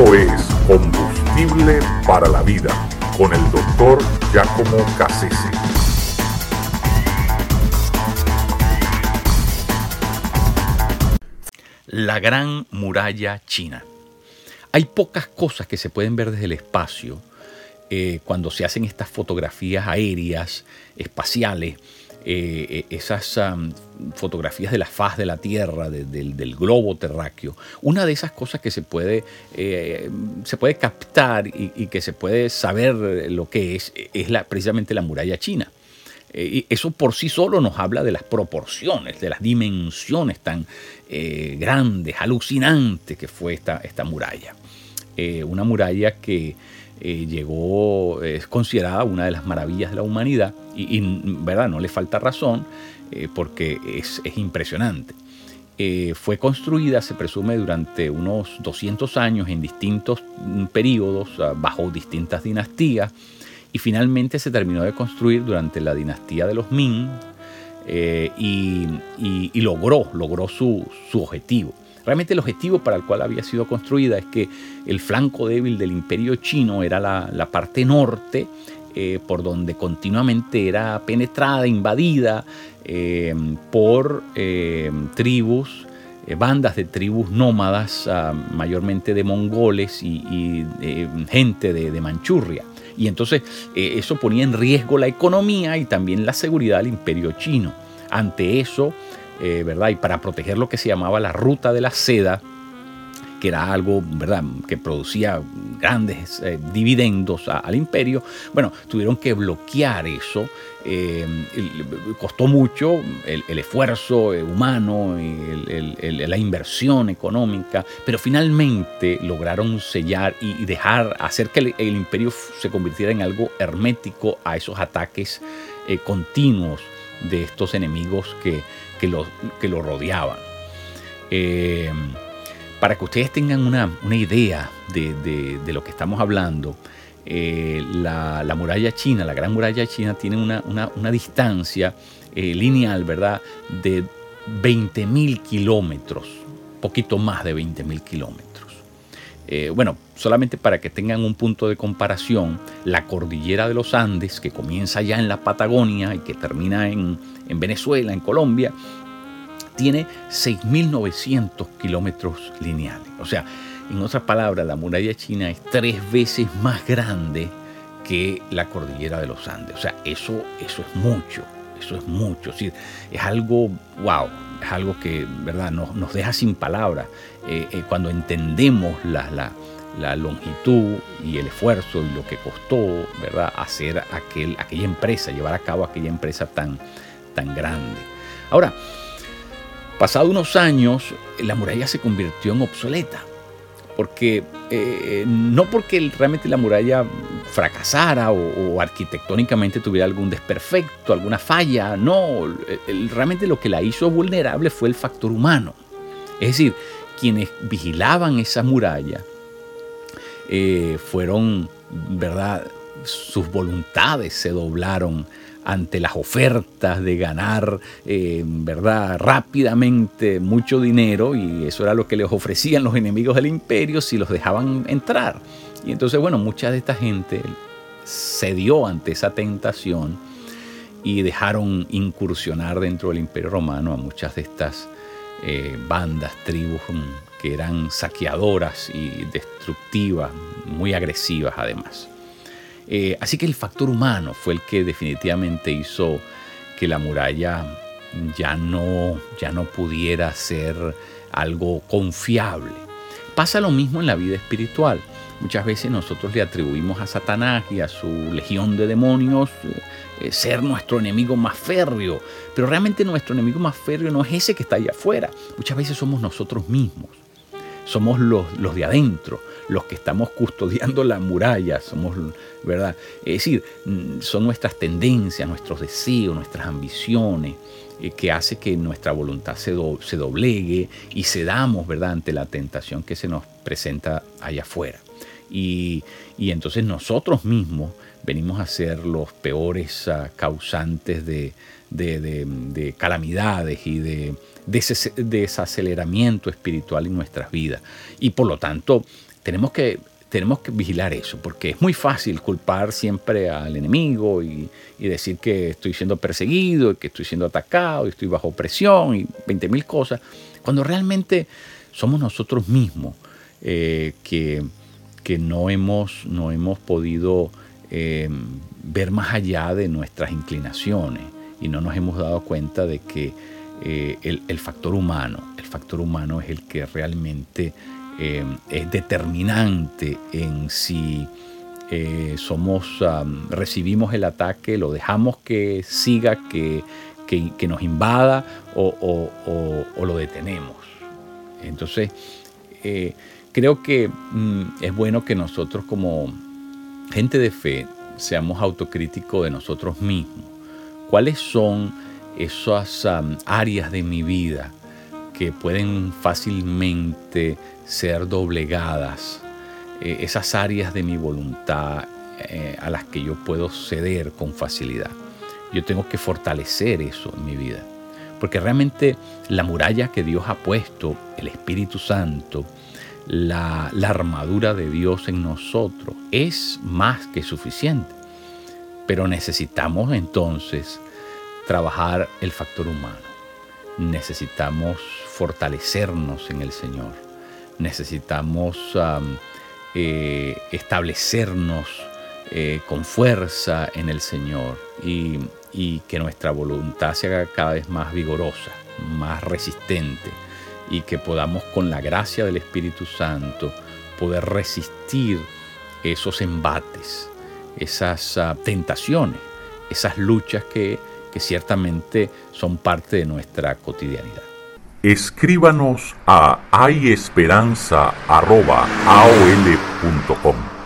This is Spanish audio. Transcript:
Es Combustible para la Vida con el doctor Giacomo Cassese. La Gran Muralla China. Hay pocas cosas que se pueden ver desde el espacio eh, cuando se hacen estas fotografías aéreas, espaciales, eh, eh, esas fotografías de la faz de la Tierra, del globo terráqueo. Una de esas cosas que se puede, se puede captar y, que se puede saber lo que es, es precisamente la muralla china. y eso por sí solo nos habla de las proporciones, de las dimensiones tan grandes, alucinantes que fue esta, esta muralla. una muralla que eh, llegó, es considerada una de las maravillas de la humanidad y, ¿verdad? no le falta razón eh, porque es, impresionante. Eh, fue construida, se presume, durante unos 200 años en distintos mm, periodos, bajo distintas dinastías, y finalmente se terminó de construir durante la dinastía de los Ming y, logró, logró su, su objetivo. Realmente el objetivo para el cual había sido construida es que el flanco débil del imperio chino era la, parte norte, eh, por donde continuamente era penetrada, invadida eh, por eh, tribus, bandas de tribus nómadas, ah, mayormente de mongoles y, gente de, de Manchuria. Y entonces eso ponía en riesgo la economía y también la seguridad del imperio chino. Ante eso, eh. Y para proteger lo que se llamaba la ruta de la seda, que era algo, ¿verdad?, que producía grandes eh, dividendos al imperio, bueno, tuvieron que bloquear eso. Eh, costó mucho el, esfuerzo humano, la inversión económica, pero finalmente lograron sellar y, dejar, hacer que el, imperio se convirtiera en algo hermético a esos ataques continuos de estos enemigos que, que lo, que lo rodeaban. Eh, para que ustedes tengan una, idea de, lo que estamos hablando, eh, la, muralla china, la gran muralla china, tiene una, distancia eh, lineal, ¿verdad?, de 20.000 kilómetros, poquito más de 20.000 kilómetros. Bueno, solamente para que tengan un punto de comparación, la cordillera de los Andes, que comienza ya en la Patagonia y que termina en, en Venezuela, en Colombia, tiene 6.900 kilómetros lineales. O sea, en otras palabras, la muralla china es tres veces más grande que la cordillera de los Andes. O sea, eso, eso es mucho, eso es mucho. Es, es algo, wow, es algo que, ¿verdad?, nos, nos deja sin palabras. Eh, eh, cuando entendemos la, la, longitud y el esfuerzo y lo que costó, ¿verdad?, hacer aquel, aquella empresa, llevar a cabo aquella empresa tan, tan grande. Ahora, pasado unos años, la muralla se convirtió en obsoleta. Porque eh, no porque realmente la muralla fracasara o, arquitectónicamente tuviera algún desperfecto, alguna falla, no, realmente lo que la hizo vulnerable fue el factor humano. Es decir, quienes vigilaban esa muralla eh, fueron, ¿verdad? Sus voluntades se doblaron ante las ofertas de ganar, eh, ¿verdad?, rápidamente mucho dinero y eso era lo que les ofrecían los enemigos del imperio si los dejaban entrar. Y entonces, bueno, mucha de esta gente cedió ante esa tentación y dejaron incursionar dentro del imperio romano a muchas de estas eh, bandas, tribus mm, que eran saqueadoras y destructivas, muy agresivas además. Eh, así que el factor humano fue el que definitivamente hizo que la muralla ya no, ya no pudiera ser algo confiable. Pasa lo mismo en la vida espiritual. Muchas veces nosotros le atribuimos a Satanás y a su legión de demonios eh, ser nuestro enemigo más férreo, pero realmente nuestro enemigo más férreo no es ese que está allá afuera. Muchas veces somos nosotros mismos somos los, los de adentro, los que estamos custodiando la muralla, somos, ¿verdad? Es decir, mm, son nuestras tendencias, nuestros deseos, nuestras ambiciones, eh, que hace que nuestra voluntad se, doblegue y cedamos, ¿verdad?, ante la tentación que se nos presenta allá afuera. Y, entonces nosotros mismos venimos a ser los peores ah, causantes de, de calamidades y de, desaceleramiento espiritual en nuestras vidas. Y por lo tanto, tenemos que tenemos que vigilar eso, porque es muy fácil culpar siempre al enemigo y, decir que estoy siendo perseguido, que estoy siendo atacado, y estoy bajo presión y 20 mil cosas, cuando realmente somos nosotros mismos eh, que, que, no, hemos, no hemos podido eh, ver más allá de nuestras inclinaciones y no nos hemos dado cuenta de que eh, el factor humano, el factor humano es el que realmente eh, es determinante en si eh, somos, recibimos el ataque, lo dejamos que siga, que, que, nos invada o, lo detenemos. Entonces, eh, creo que mm, es bueno que nosotros como gente de fe seamos autocríticos de nosotros mismos. ¿Cuáles son esas áreas de mi vida que pueden fácilmente ser doblegadas, eh, esas áreas de mi voluntad eh, a las que yo puedo ceder con facilidad. Yo tengo que fortalecer eso en mi vida, porque realmente la muralla que Dios ha puesto, el Espíritu Santo, la, la armadura de Dios en nosotros, es más que suficiente. Pero necesitamos entonces trabajar el factor humano. Necesitamos fortalecernos en el Señor. Necesitamos eh, establecernos eh, con fuerza en el Señor y, que nuestra voluntad se haga cada vez más vigorosa, más resistente y que podamos con la gracia del Espíritu Santo poder resistir esos embates, esas ah, tentaciones, esas luchas que ciertamente son parte de nuestra cotidianidad escríbanos a hayesperanza.aol.com.